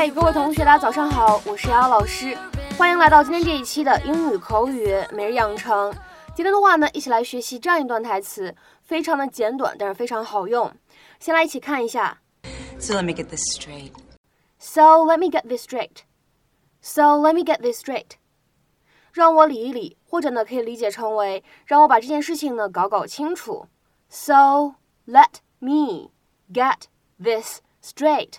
嗨，各位同学，大家早上好，我是瑶瑶老师，欢迎来到今天这一期的英语口语每日养成。今天的话呢，一起来学习这样一段台词，非常的简短，但是非常好用。先来一起看一下。So let me get this straight. So let me get this straight. So let me get this straight. 让我理一理，或者呢可以理解成为让我把这件事情呢搞搞清楚。So let me get this straight.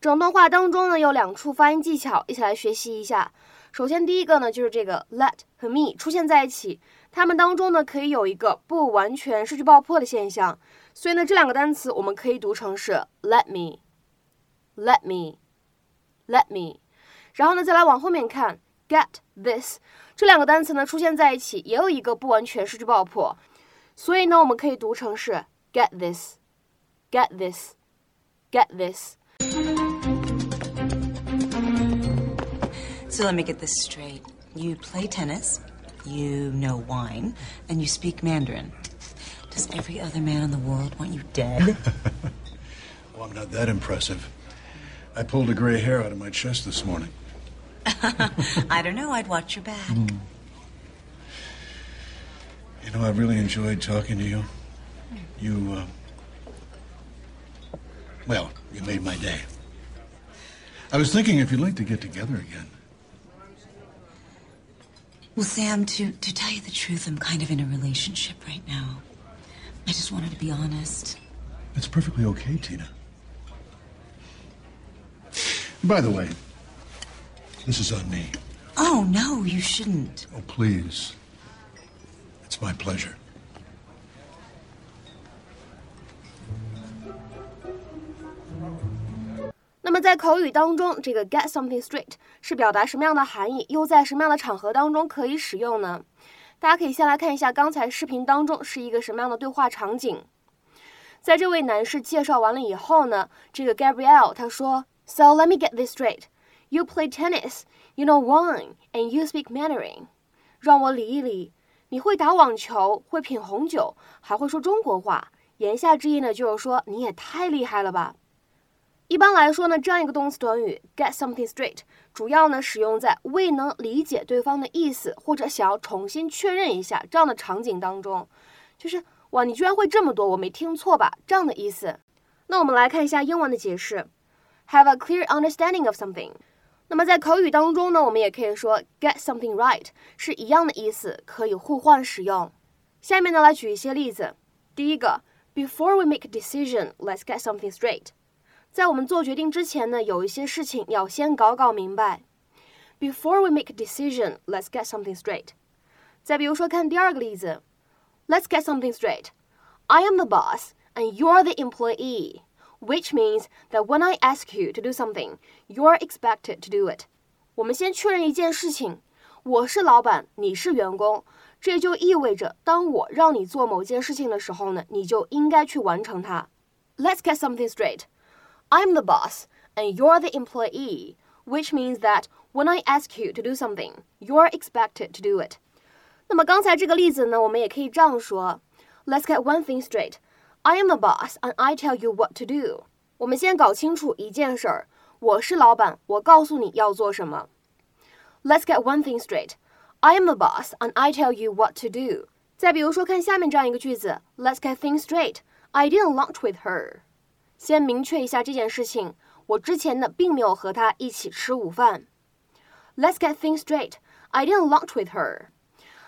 整段话当中呢有两处发音技巧，一起来学习一下。首先第一个呢就是这个 let 和 me 出现在一起，它们当中呢可以有一个不完全失去爆破的现象，所以呢这两个单词我们可以读成是 let me，let me，let me。然后呢再来往后面看 get this 这两个单词呢出现在一起，也有一个不完全失去爆破，所以呢我们可以读成是 get this，get this，get this。So let me get this straight. You play tennis, you know wine, and you speak Mandarin. Does every other man in the world want you dead? well, I'm not that impressive. I pulled a gray hair out of my chest this morning. I don't know. I'd watch your back. Mm. You know, I really enjoyed talking to you. You, uh, well, you made my day. I was thinking if you'd like to get together again. Well, Sam, to, to tell you the truth, I'm kind of in a relationship right now. I just wanted to be honest. It's perfectly okay, Tina. By the way, this is on me. Oh, no, you shouldn't. Oh, please. It's my pleasure. 口语当中，这个 get something straight 是表达什么样的含义？又在什么样的场合当中可以使用呢？大家可以先来看一下刚才视频当中是一个什么样的对话场景。在这位男士介绍完了以后呢，这个 Gabrielle 他说：“So let me get this straight. You play tennis, you know wine, and you speak Mandarin。”让我理一理，你会打网球，会品红酒，还会说中国话。言下之意呢，就是说你也太厉害了吧。一般来说呢，这样一个动词短语 get something straight，主要呢使用在未能理解对方的意思，或者想要重新确认一下这样的场景当中，就是哇，你居然会这么多，我没听错吧？这样的意思。那我们来看一下英文的解释，have a clear understanding of something。那么在口语当中呢，我们也可以说 get something right，是一样的意思，可以互换使用。下面呢来举一些例子，第一个，Before we make a decision，let's get something straight。在我们做决定之前呢，有一些事情要先搞搞明白。Before we make a decision, let's get something straight。再比如说，看第二个例子，Let's get something straight. I am the boss and you're the employee, which means that when I ask you to do something, you're expected to do it. 我们先确认一件事情，我是老板，你是员工，这就意味着当我让你做某件事情的时候呢，你就应该去完成它。Let's get something straight. I'm the boss and you're the employee, which means that when I ask you to do something, you're expected to do it. 那么刚才这个例子呢，我们也可以这样说：Let's get one thing straight. I am the boss and I tell you what to do. 我们先搞清楚一件事儿，我是老板，我告诉你要做什么。Let's get one thing straight. I am the boss and I tell you what to do. 再比如说，看下面这样一个句子：Let's get things straight. I didn't lunch with her. 先明确一下这件事情，我之前呢并没有和她一起吃午饭。Let's get things straight. I didn't lunch with her.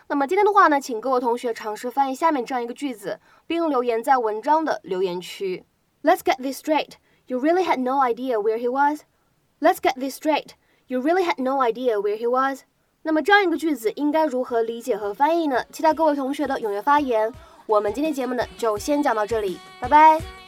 那么今天的话呢，请各位同学尝试翻译下面这样一个句子，并留言在文章的留言区。Let's get this straight. You really had no idea where he was. Let's get this straight. You really had no idea where he was. 那么这样一个句子应该如何理解和翻译呢？期待各位同学的踊跃发言。我们今天节目呢就先讲到这里，拜拜。